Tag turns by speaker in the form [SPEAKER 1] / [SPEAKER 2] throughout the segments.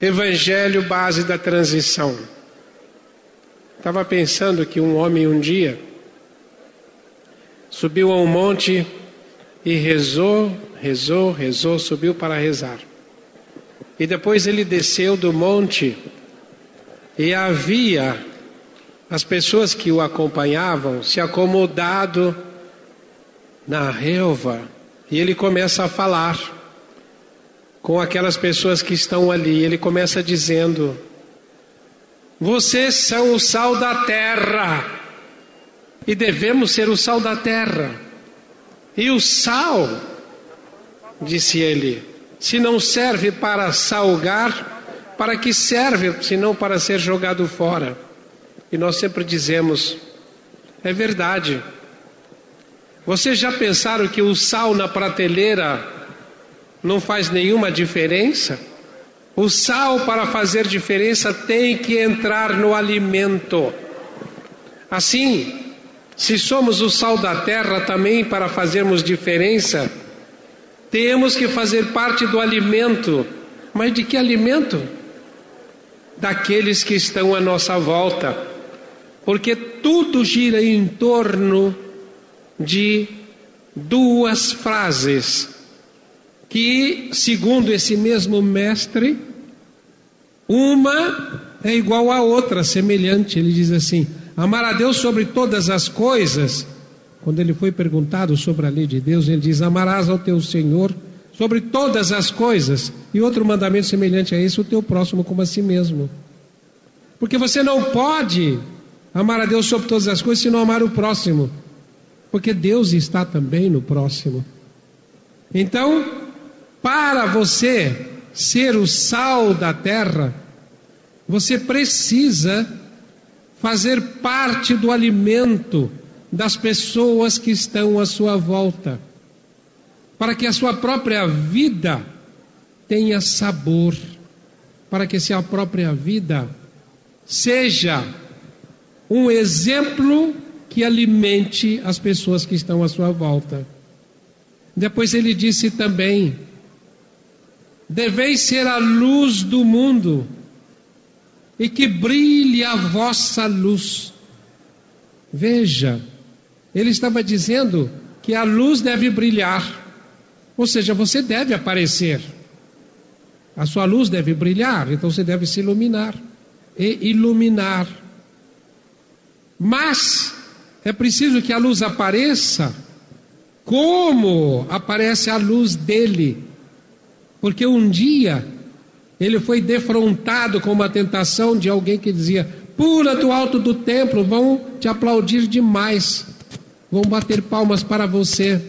[SPEAKER 1] Evangelho base da transição. Estava pensando que um homem um dia subiu a um monte e rezou, rezou, rezou, subiu para rezar. E depois ele desceu do monte e havia as pessoas que o acompanhavam se acomodado na relva e ele começa a falar com aquelas pessoas que estão ali. Ele começa dizendo: Vocês são o sal da terra e devemos ser o sal da terra. E o sal, disse ele, se não serve para salgar, para que serve se não para ser jogado fora? E nós sempre dizemos: é verdade. Vocês já pensaram que o sal na prateleira não faz nenhuma diferença? O sal, para fazer diferença, tem que entrar no alimento. Assim, se somos o sal da terra também para fazermos diferença, temos que fazer parte do alimento. Mas de que alimento? Daqueles que estão à nossa volta. Porque tudo gira em torno de duas frases que, segundo esse mesmo mestre, uma é igual à outra, semelhante. Ele diz assim: amar a Deus sobre todas as coisas. Quando ele foi perguntado sobre a lei de Deus, ele diz: amarás ao teu Senhor sobre todas as coisas. E outro mandamento semelhante a esse, o teu próximo como a si mesmo. Porque você não pode amar a Deus sobre todas as coisas se não amar o próximo. Porque Deus está também no próximo. Então, para você ser o sal da terra, você precisa fazer parte do alimento das pessoas que estão à sua volta, para que a sua própria vida tenha sabor, para que a sua própria vida seja um exemplo que alimente as pessoas que estão à sua volta. Depois ele disse também deveis ser a luz do mundo, e que brilhe a vossa luz. Veja, ele estava dizendo que a luz deve brilhar, ou seja, você deve aparecer. A sua luz deve brilhar, então você deve se iluminar e iluminar. Mas é preciso que a luz apareça como aparece a luz dele porque um dia ele foi defrontado com uma tentação de alguém que dizia: Pula do alto do templo, vão te aplaudir demais, vão bater palmas para você,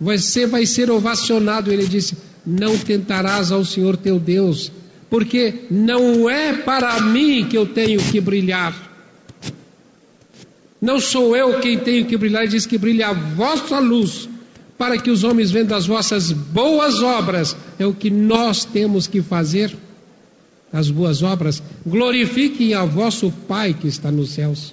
[SPEAKER 1] você vai ser ovacionado. Ele disse: Não tentarás ao Senhor teu Deus, porque não é para mim que eu tenho que brilhar. Não sou eu quem tenho que brilhar, ele diz que brilha a vossa luz para que os homens vendo as vossas boas obras, é o que nós temos que fazer. As boas obras, glorifiquem a vosso Pai que está nos céus.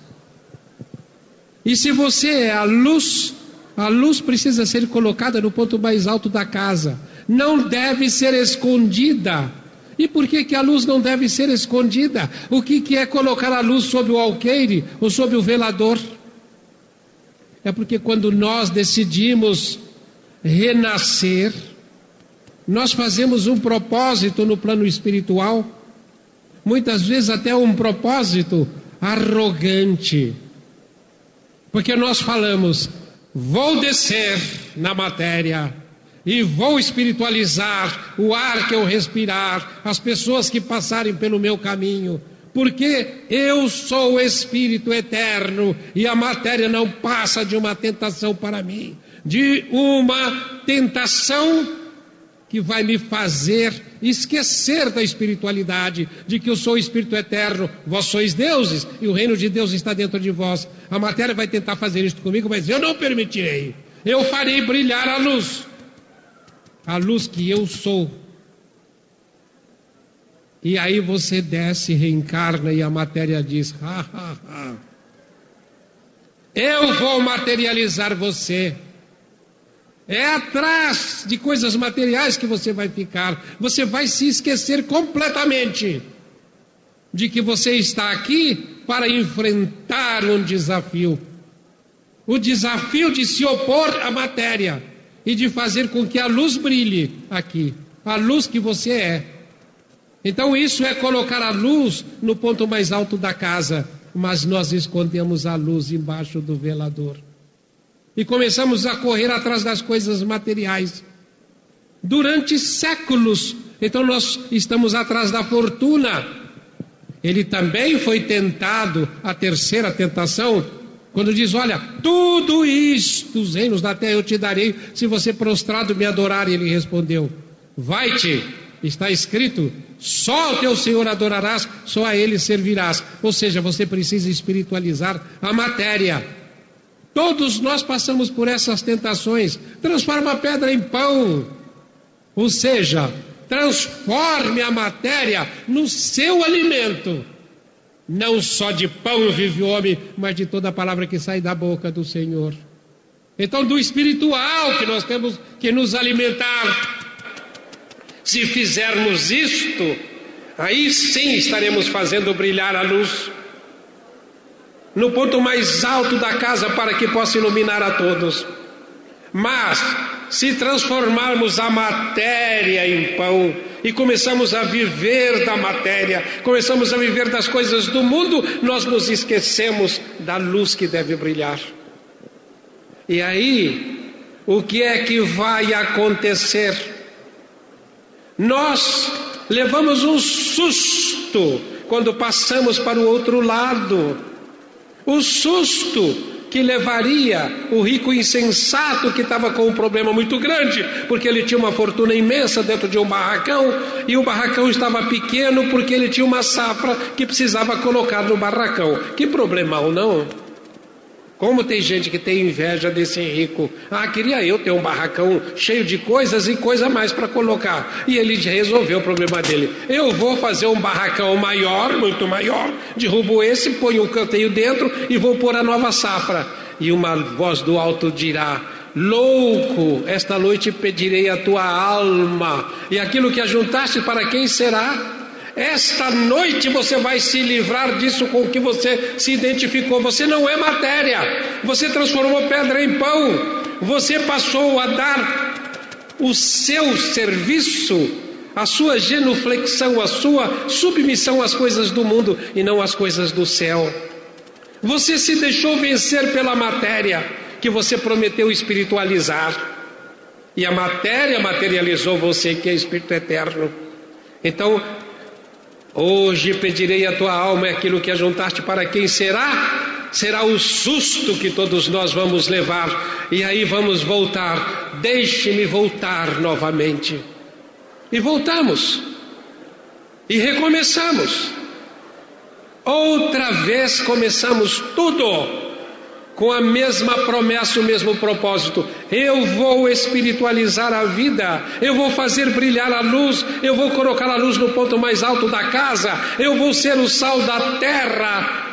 [SPEAKER 1] E se você é a luz, a luz precisa ser colocada no ponto mais alto da casa, não deve ser escondida. E por que, que a luz não deve ser escondida? O que, que é colocar a luz sob o alqueire ou sob o velador? É porque quando nós decidimos renascer, nós fazemos um propósito no plano espiritual, muitas vezes até um propósito arrogante, porque nós falamos, vou descer na matéria e vou espiritualizar o ar que eu respirar, as pessoas que passarem pelo meu caminho, porque eu sou o Espírito eterno e a matéria não passa de uma tentação para mim de uma tentação que vai me fazer esquecer da espiritualidade, de que eu sou o Espírito eterno, vós sois deuses e o reino de Deus está dentro de vós. A matéria vai tentar fazer isso comigo, mas eu não permitirei. Eu farei brilhar a luz, a luz que eu sou. E aí você desce, reencarna e a matéria diz: ha, ha, ha. Eu vou materializar você. É atrás de coisas materiais que você vai ficar. Você vai se esquecer completamente de que você está aqui para enfrentar um desafio. O desafio de se opor à matéria e de fazer com que a luz brilhe aqui, a luz que você é. Então, isso é colocar a luz no ponto mais alto da casa, mas nós escondemos a luz embaixo do velador e começamos a correr atrás das coisas materiais. Durante séculos, então nós estamos atrás da fortuna. Ele também foi tentado, a terceira tentação, quando diz: Olha, tudo isto, os reinos da terra eu te darei, se você prostrado me adorar. E ele respondeu: Vai-te, está escrito, só o teu Senhor adorarás, só a ele servirás. Ou seja, você precisa espiritualizar a matéria. Todos nós passamos por essas tentações. Transforma a pedra em pão. Ou seja, transforme a matéria no seu alimento. Não só de pão vive o homem, mas de toda a palavra que sai da boca do Senhor. Então, do espiritual que nós temos que nos alimentar. Se fizermos isto, aí sim estaremos fazendo brilhar a luz no ponto mais alto da casa para que possa iluminar a todos. Mas, se transformarmos a matéria em pão e começamos a viver da matéria, começamos a viver das coisas do mundo, nós nos esquecemos da luz que deve brilhar. E aí, o que é que vai acontecer? Nós levamos um susto quando passamos para o outro lado. O susto que levaria o rico insensato que estava com um problema muito grande, porque ele tinha uma fortuna imensa dentro de um barracão e o barracão estava pequeno porque ele tinha uma safra que precisava colocar no barracão. Que problemão, não? Como tem gente que tem inveja desse rico. Ah, queria eu ter um barracão cheio de coisas e coisa mais para colocar. E ele resolveu o problema dele. Eu vou fazer um barracão maior, muito maior, derrubo esse, ponho um canteio dentro e vou pôr a nova safra. E uma voz do alto dirá: Louco, esta noite pedirei a tua alma, e aquilo que ajuntaste para quem será? Esta noite você vai se livrar disso com que você se identificou. Você não é matéria, você transformou pedra em pão, você passou a dar o seu serviço, a sua genuflexão, a sua submissão às coisas do mundo e não às coisas do céu. Você se deixou vencer pela matéria que você prometeu espiritualizar. E a matéria materializou você, que é Espírito eterno. Então, Hoje pedirei a tua alma aquilo que ajuntaste para quem será? Será o susto que todos nós vamos levar, e aí vamos voltar. Deixe-me voltar novamente. E voltamos, e recomeçamos. Outra vez começamos tudo com a mesma promessa, o mesmo propósito. Eu vou espiritualizar a vida, eu vou fazer brilhar a luz, eu vou colocar a luz no ponto mais alto da casa, eu vou ser o sal da terra.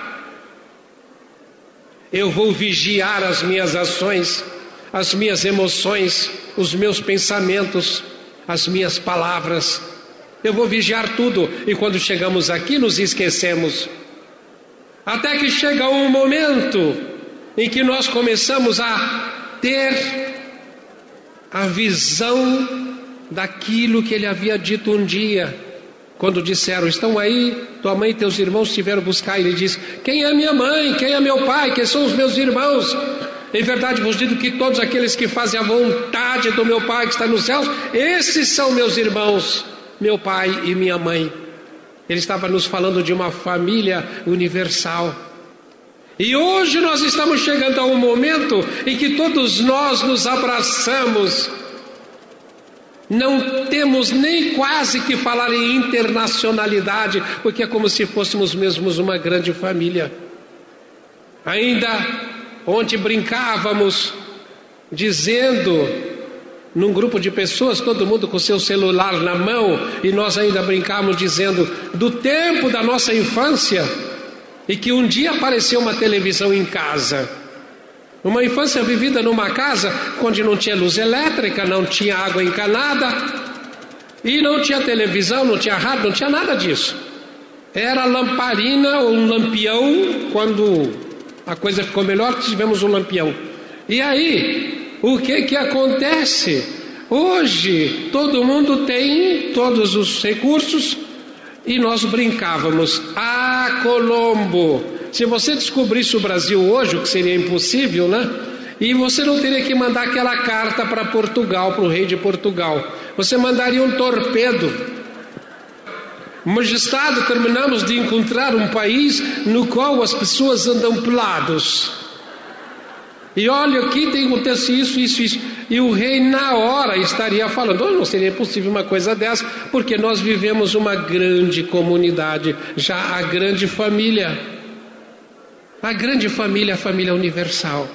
[SPEAKER 1] Eu vou vigiar as minhas ações, as minhas emoções, os meus pensamentos, as minhas palavras. Eu vou vigiar tudo e quando chegamos aqui nos esquecemos. Até que chega um momento em que nós começamos a ter a visão daquilo que ele havia dito um dia, quando disseram: Estão aí, tua mãe e teus irmãos estiveram buscar. Ele diz: Quem é minha mãe? Quem é meu pai? Quem são os meus irmãos? Em verdade vos digo que todos aqueles que fazem a vontade do meu Pai que está nos céus, esses são meus irmãos, meu pai e minha mãe. Ele estava nos falando de uma família universal. E hoje nós estamos chegando a um momento em que todos nós nos abraçamos. Não temos nem quase que falar em internacionalidade, porque é como se fôssemos mesmos uma grande família. Ainda ontem brincávamos dizendo num grupo de pessoas, todo mundo com seu celular na mão, e nós ainda brincávamos dizendo do tempo da nossa infância e que um dia apareceu uma televisão em casa. Uma infância vivida numa casa onde não tinha luz elétrica, não tinha água encanada e não tinha televisão, não tinha rádio, não tinha nada disso. Era lamparina ou um lampião, quando a coisa ficou melhor, tivemos um lampião. E aí, o que que acontece? Hoje todo mundo tem todos os recursos e nós brincávamos. Ah, Colombo! Se você descobrisse o Brasil hoje, o que seria impossível, né? E você não teria que mandar aquela carta para Portugal, para o rei de Portugal. Você mandaria um torpedo. Majestade, terminamos de encontrar um país no qual as pessoas andam pelados. E olha aqui tem acontece isso, isso, isso. E o rei na hora estaria falando, oh, não seria possível uma coisa dessa, porque nós vivemos uma grande comunidade, já a grande família. A grande família, a família universal.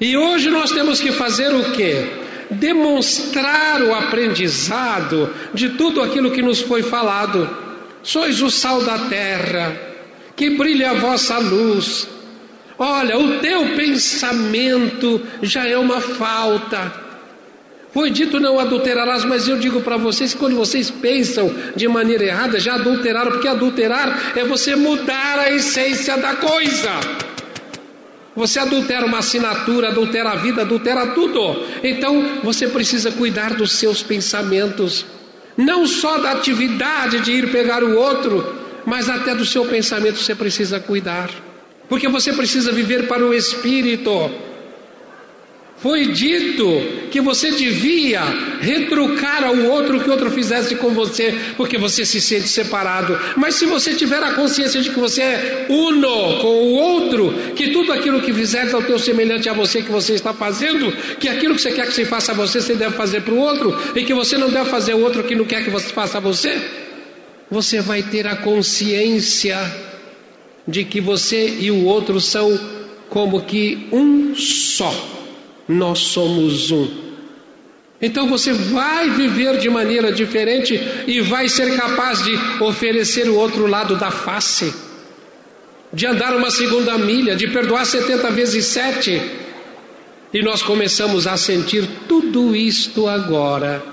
[SPEAKER 1] E hoje nós temos que fazer o quê? Demonstrar o aprendizado de tudo aquilo que nos foi falado. Sois o sal da terra, que brilha a vossa luz. Olha, o teu pensamento já é uma falta. Foi dito não adulterarás, mas eu digo para vocês que quando vocês pensam de maneira errada, já adulteraram, porque adulterar é você mudar a essência da coisa. Você adultera uma assinatura, adultera a vida, adultera tudo. Então você precisa cuidar dos seus pensamentos, não só da atividade de ir pegar o outro, mas até do seu pensamento você precisa cuidar, porque você precisa viver para o espírito. Foi dito que você devia retrucar ao outro que o outro fizesse com você, porque você se sente separado. Mas se você tiver a consciência de que você é uno com o outro, que tudo aquilo que fizeres ao teu semelhante a você que você está fazendo, que aquilo que você quer que você faça a você, você deve fazer para o outro, e que você não deve fazer o outro que não quer que você faça a você, você vai ter a consciência de que você e o outro são como que um só nós somos um. Então você vai viver de maneira diferente e vai ser capaz de oferecer o outro lado da face, de andar uma segunda milha, de perdoar 70 vezes sete. E nós começamos a sentir tudo isto agora.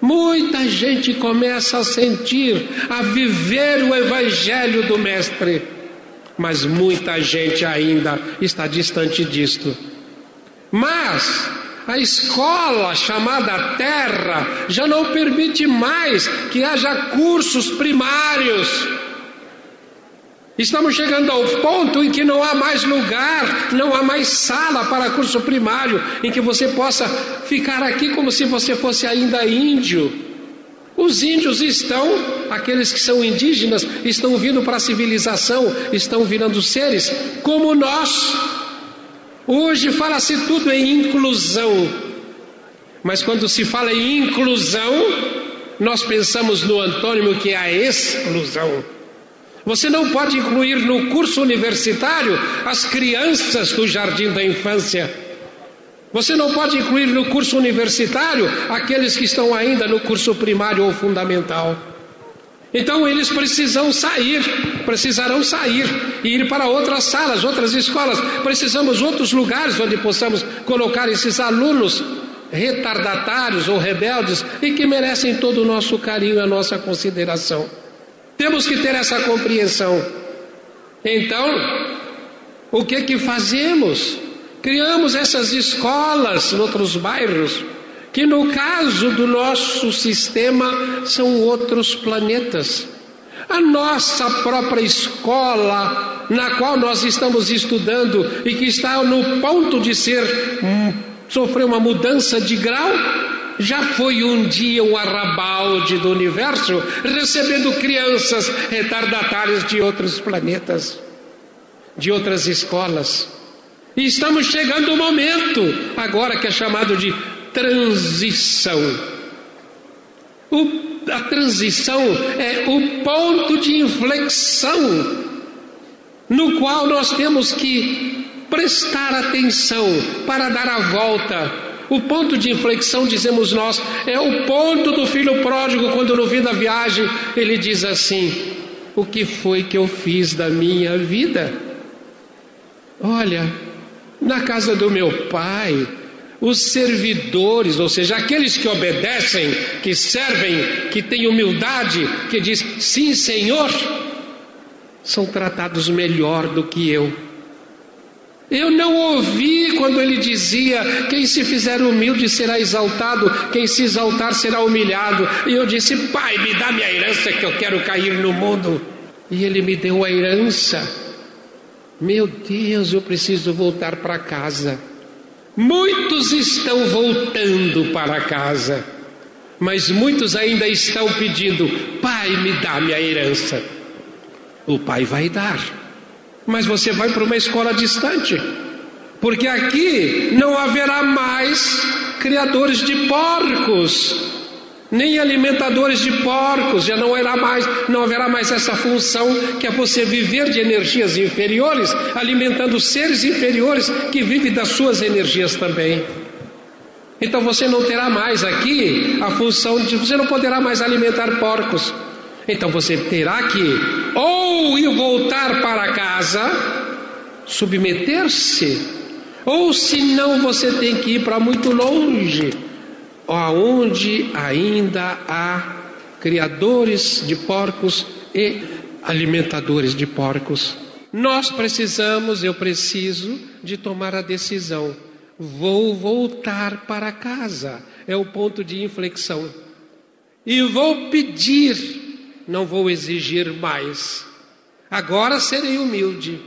[SPEAKER 1] Muita gente começa a sentir, a viver o Evangelho do Mestre, mas muita gente ainda está distante disto. Mas a escola chamada Terra já não permite mais que haja cursos primários. Estamos chegando ao ponto em que não há mais lugar, não há mais sala para curso primário, em que você possa ficar aqui como se você fosse ainda índio. Os índios estão, aqueles que são indígenas, estão vindo para a civilização, estão virando seres como nós, Hoje fala-se tudo em inclusão, mas quando se fala em inclusão, nós pensamos no antônimo que é a exclusão. Você não pode incluir no curso universitário as crianças do jardim da infância. Você não pode incluir no curso universitário aqueles que estão ainda no curso primário ou fundamental. Então eles precisam sair, precisarão sair e ir para outras salas, outras escolas. Precisamos outros lugares onde possamos colocar esses alunos retardatários ou rebeldes e que merecem todo o nosso carinho e a nossa consideração. Temos que ter essa compreensão. Então, o que que fazemos? Criamos essas escolas em outros bairros que no caso do nosso sistema são outros planetas. A nossa própria escola, na qual nós estamos estudando e que está no ponto de ser hum, sofrer uma mudança de grau, já foi um dia um arrabalde do universo, recebendo crianças retardatárias de outros planetas, de outras escolas. E estamos chegando ao momento, agora que é chamado de transição. O, a transição é o ponto de inflexão no qual nós temos que prestar atenção para dar a volta. O ponto de inflexão, dizemos nós, é o ponto do filho pródigo, quando no fim da viagem ele diz assim: O que foi que eu fiz da minha vida? Olha, Na casa do meu pai, os servidores, ou seja, aqueles que obedecem, que servem, que têm humildade, que diz sim, Senhor, são tratados melhor do que eu. Eu não ouvi quando ele dizia: quem se fizer humilde será exaltado, quem se exaltar será humilhado. E eu disse: Pai, me dá minha herança que eu quero cair no mundo. E ele me deu a herança. Meu Deus, eu preciso voltar para casa. Muitos estão voltando para casa, mas muitos ainda estão pedindo: Pai, me dá minha herança. O Pai vai dar mas você vai para uma escola distante, porque aqui não haverá mais criadores de porcos, nem alimentadores de porcos, já não haverá mais, não haverá mais essa função que é você viver de energias inferiores, alimentando seres inferiores que vivem das suas energias também. Então você não terá mais aqui a função de você não poderá mais alimentar porcos. Então você terá que ou ir voltar para casa, submeter-se, ou se não você tem que ir para muito longe, aonde ainda há criadores de porcos e alimentadores de porcos. Nós precisamos, eu preciso de tomar a decisão. Vou voltar para casa, é o ponto de inflexão. E vou pedir não vou exigir mais. Agora serei humilde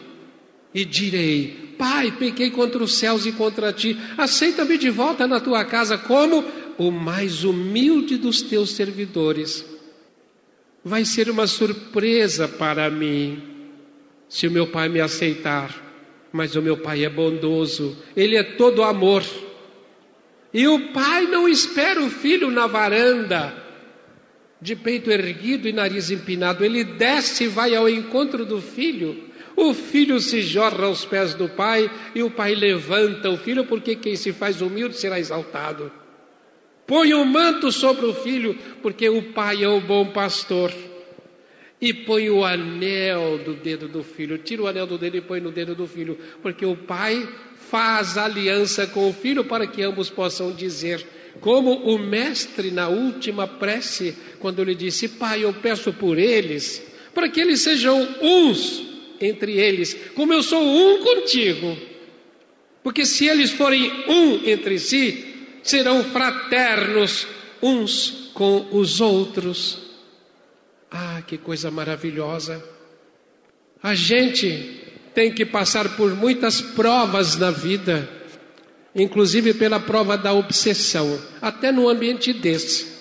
[SPEAKER 1] e direi: Pai, pequei contra os céus e contra ti, aceita-me de volta na tua casa como o mais humilde dos teus servidores. Vai ser uma surpresa para mim se o meu pai me aceitar, mas o meu pai é bondoso, ele é todo amor. E o pai não espera o filho na varanda, de peito erguido e nariz empinado, ele desce e vai ao encontro do filho. O filho se jorra aos pés do pai e o pai levanta o filho, porque quem se faz humilde será exaltado. Põe o um manto sobre o filho, porque o pai é o bom pastor. E põe o anel do dedo do filho, tira o anel do dedo e põe no dedo do filho, porque o pai faz aliança com o filho para que ambos possam dizer: como o mestre na última prece, quando lhe disse: Pai, eu peço por eles, para que eles sejam uns entre eles, como eu sou um contigo. Porque se eles forem um entre si, serão fraternos uns com os outros. Ah, que coisa maravilhosa! A gente tem que passar por muitas provas na vida inclusive pela prova da obsessão, até no ambiente desse.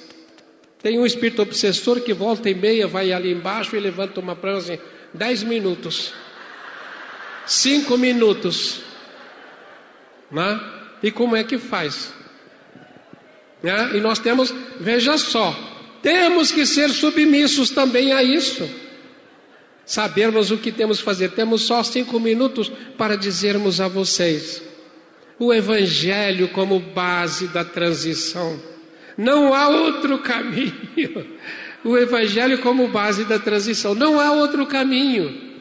[SPEAKER 1] Tem um espírito obsessor que volta e meia vai ali embaixo e levanta uma prova assim, dez minutos, cinco minutos, né? E como é que faz? Né? E nós temos, veja só, temos que ser submissos também a isso. Sabermos o que temos que fazer. Temos só cinco minutos para dizermos a vocês o Evangelho como base da transição. Não há outro caminho. O Evangelho como base da transição. Não há outro caminho.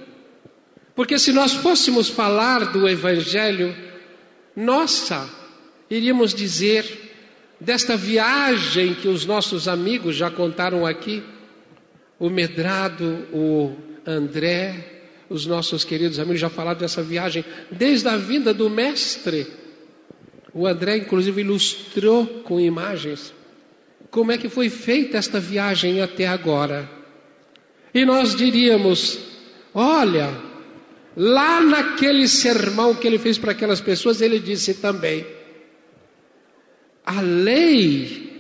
[SPEAKER 1] Porque se nós fôssemos falar do Evangelho, nossa, iríamos dizer desta viagem que os nossos amigos já contaram aqui, o Medrado, o André, os nossos queridos amigos já falaram dessa viagem, desde a vinda do Mestre o André, inclusive, ilustrou com imagens como é que foi feita esta viagem até agora. E nós diríamos: olha, lá naquele sermão que ele fez para aquelas pessoas, ele disse também: a lei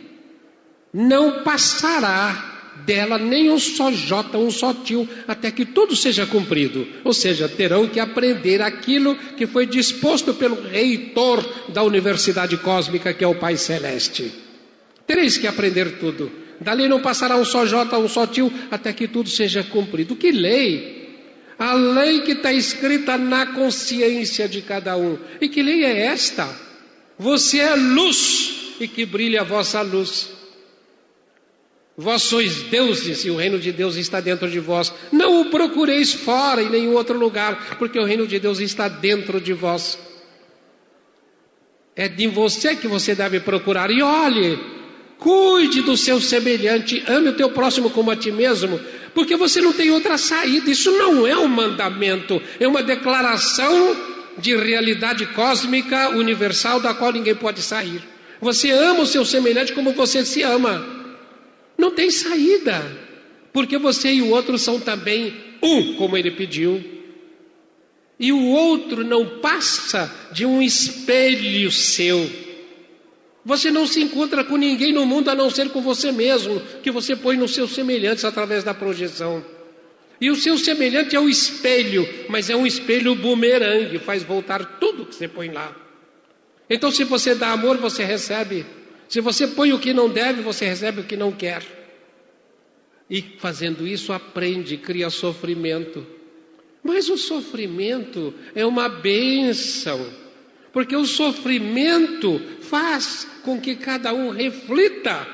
[SPEAKER 1] não passará dela nem um só jota, um só tio, até que tudo seja cumprido. Ou seja, terão que aprender aquilo que foi disposto pelo reitor da universidade cósmica, que é o Pai Celeste. Tereis que aprender tudo. Dali não passará um só jota, um só tio, até que tudo seja cumprido. Que lei? A lei que está escrita na consciência de cada um. E que lei é esta? Você é luz e que brilhe a vossa luz. Vós sois deuses e o reino de Deus está dentro de vós. Não o procureis fora em nenhum outro lugar, porque o reino de Deus está dentro de vós. É de você que você deve procurar. E olhe, cuide do seu semelhante, ame o teu próximo como a ti mesmo, porque você não tem outra saída. Isso não é um mandamento, é uma declaração de realidade cósmica universal da qual ninguém pode sair. Você ama o seu semelhante como você se ama. Não tem saída, porque você e o outro são também um, como ele pediu. E o outro não passa de um espelho seu. Você não se encontra com ninguém no mundo a não ser com você mesmo, que você põe nos seus semelhantes através da projeção. E o seu semelhante é o espelho, mas é um espelho bumerangue, faz voltar tudo que você põe lá. Então, se você dá amor, você recebe. Se você põe o que não deve, você recebe o que não quer. E fazendo isso, aprende, cria sofrimento. Mas o sofrimento é uma bênção, porque o sofrimento faz com que cada um reflita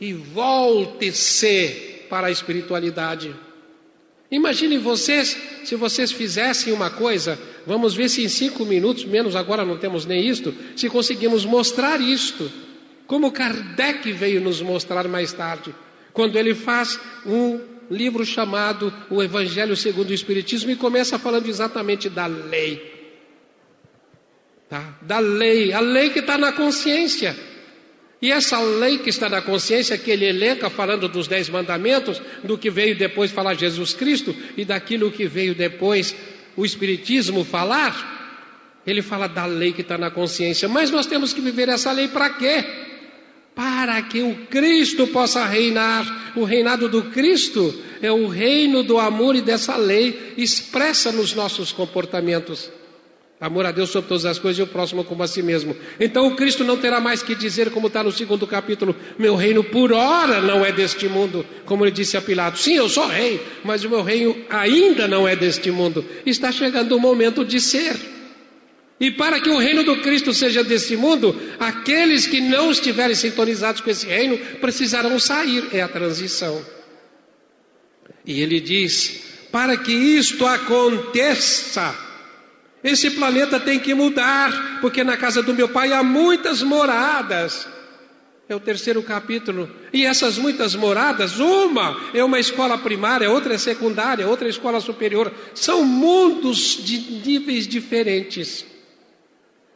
[SPEAKER 1] e volte-se para a espiritualidade. Imaginem vocês, se vocês fizessem uma coisa, vamos ver se em cinco minutos, menos agora não temos nem isto, se conseguimos mostrar isto, como Kardec veio nos mostrar mais tarde, quando ele faz um livro chamado O Evangelho segundo o Espiritismo e começa falando exatamente da lei. Tá? Da lei, a lei que está na consciência. E essa lei que está na consciência, que ele elenca falando dos dez mandamentos, do que veio depois falar Jesus Cristo e daquilo que veio depois o Espiritismo falar, ele fala da lei que está na consciência. Mas nós temos que viver essa lei para quê? Para que o Cristo possa reinar. O reinado do Cristo é o reino do amor e dessa lei expressa nos nossos comportamentos. Amor a Deus sobre todas as coisas e o próximo como a si mesmo. Então o Cristo não terá mais que dizer, como está no segundo capítulo: Meu reino por hora não é deste mundo. Como ele disse a Pilatos: Sim, eu sou rei, mas o meu reino ainda não é deste mundo. Está chegando o momento de ser. E para que o reino do Cristo seja deste mundo, aqueles que não estiverem sintonizados com esse reino precisarão sair. É a transição. E ele diz: Para que isto aconteça, esse planeta tem que mudar, porque na casa do meu pai há muitas moradas. É o terceiro capítulo. E essas muitas moradas, uma é uma escola primária, outra é secundária, outra é escola superior. São mundos de níveis diferentes.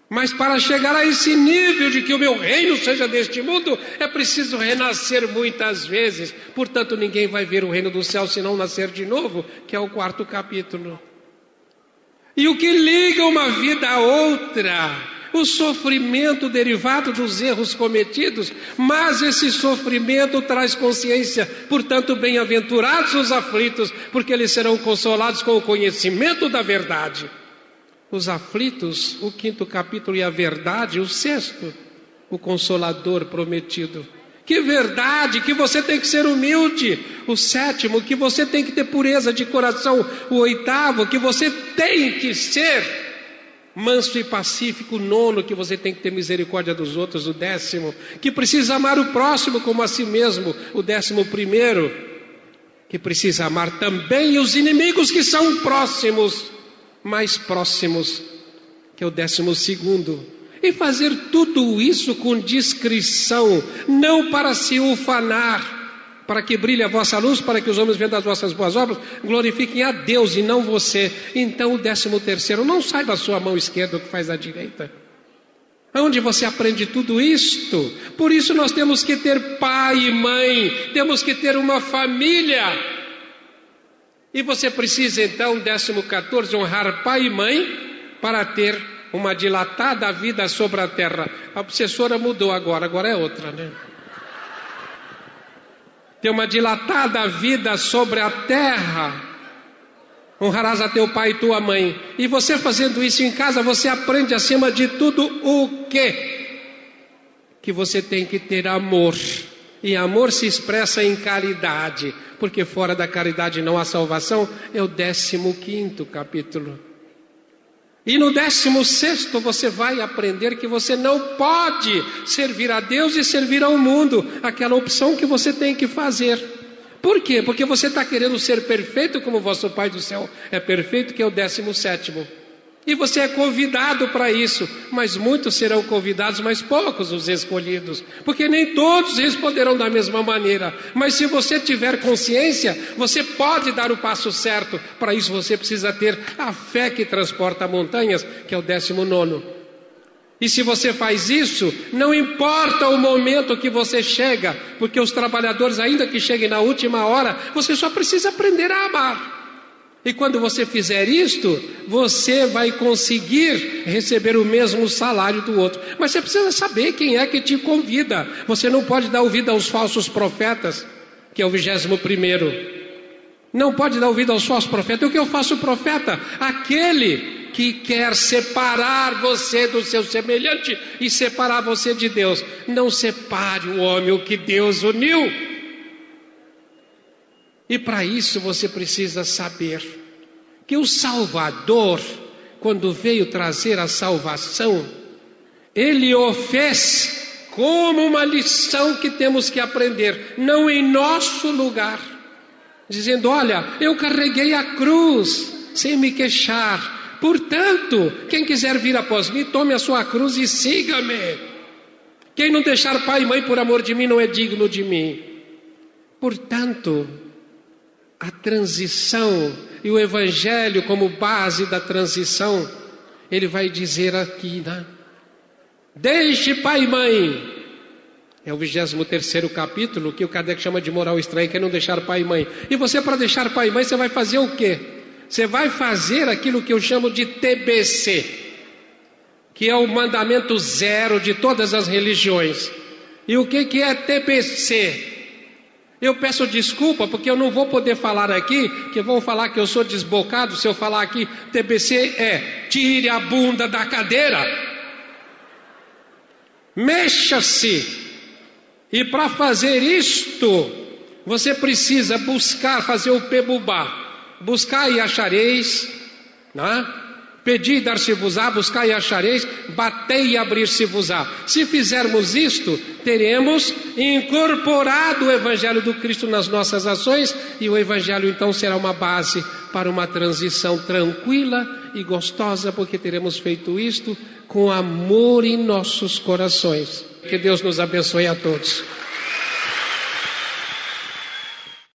[SPEAKER 1] Mas para chegar a esse nível de que o meu reino seja deste mundo, é preciso renascer muitas vezes. Portanto, ninguém vai ver o reino do céu se não nascer de novo, que é o quarto capítulo. E o que liga uma vida a outra? O sofrimento derivado dos erros cometidos, mas esse sofrimento traz consciência. Portanto, bem-aventurados os aflitos, porque eles serão consolados com o conhecimento da verdade. Os aflitos, o quinto capítulo, e a verdade, o sexto, o consolador prometido. Que verdade, que você tem que ser humilde. O sétimo, que você tem que ter pureza de coração. O oitavo, que você tem que ser manso e pacífico. O nono, que você tem que ter misericórdia dos outros. O décimo, que precisa amar o próximo como a si mesmo. O décimo primeiro, que precisa amar também os inimigos que são próximos, mais próximos, que é o décimo segundo e fazer tudo isso com discrição, não para se ufanar, para que brilhe a vossa luz, para que os homens vendo as vossas boas obras, glorifiquem a Deus e não você. Então, o décimo terceiro, não saiba a sua mão esquerda o que faz a direita. Onde você aprende tudo isto? Por isso nós temos que ter pai e mãe, temos que ter uma família. E você precisa então, décimo 14, honrar pai e mãe para ter uma dilatada vida sobre a terra. A obsessora mudou agora, agora é outra, né? Ter uma dilatada vida sobre a terra. Honrarás a teu pai e tua mãe. E você fazendo isso em casa, você aprende acima de tudo o quê? Que você tem que ter amor. E amor se expressa em caridade, porque fora da caridade não há salvação, é o décimo quinto capítulo. E no décimo sexto você vai aprender que você não pode servir a Deus e servir ao mundo, aquela opção que você tem que fazer. Por quê? Porque você está querendo ser perfeito como vosso Pai do céu é perfeito, que é o décimo sétimo. E você é convidado para isso, mas muitos serão convidados, mas poucos os escolhidos, porque nem todos responderão da mesma maneira. Mas se você tiver consciência, você pode dar o passo certo. Para isso você precisa ter a fé que transporta montanhas, que é o décimo nono. E se você faz isso, não importa o momento que você chega, porque os trabalhadores, ainda que cheguem na última hora, você só precisa aprender a amar. E quando você fizer isto, você vai conseguir receber o mesmo salário do outro. Mas você precisa saber quem é que te convida. Você não pode dar ouvido aos falsos profetas, que é o vigésimo primeiro. Não pode dar ouvido aos falsos profetas. O que eu faço profeta? Aquele que quer separar você do seu semelhante e separar você de Deus. Não separe o homem o que Deus uniu. E para isso você precisa saber que o Salvador, quando veio trazer a salvação, ele o fez como uma lição que temos que aprender, não em nosso lugar, dizendo: Olha, eu carreguei a cruz sem me queixar, portanto, quem quiser vir após mim, tome a sua cruz e siga-me. Quem não deixar pai e mãe por amor de mim não é digno de mim. Portanto, a transição e o Evangelho como base da transição, ele vai dizer aqui, né? Deixe pai e mãe. É o 23 capítulo que o Kardec chama de moral estranha, que é não deixar pai e mãe. E você, para deixar pai e mãe, você vai fazer o quê? Você vai fazer aquilo que eu chamo de TBC, que é o mandamento zero de todas as religiões. E o que, que é TBC? Eu peço desculpa porque eu não vou poder falar aqui, que vão falar que eu sou desbocado se eu falar aqui. TBC é tire a bunda da cadeira, mexa-se. E para fazer isto, você precisa buscar, fazer o pebubá. Buscar e achareis, né? Pedi e dar-se-vos-á, buscar e achareis, batei e abrir-se-vos-á. Se fizermos isto, teremos incorporado o Evangelho do Cristo nas nossas ações e o Evangelho então será uma base para uma transição tranquila e gostosa, porque teremos feito isto com amor em nossos corações. Que Deus nos abençoe a todos.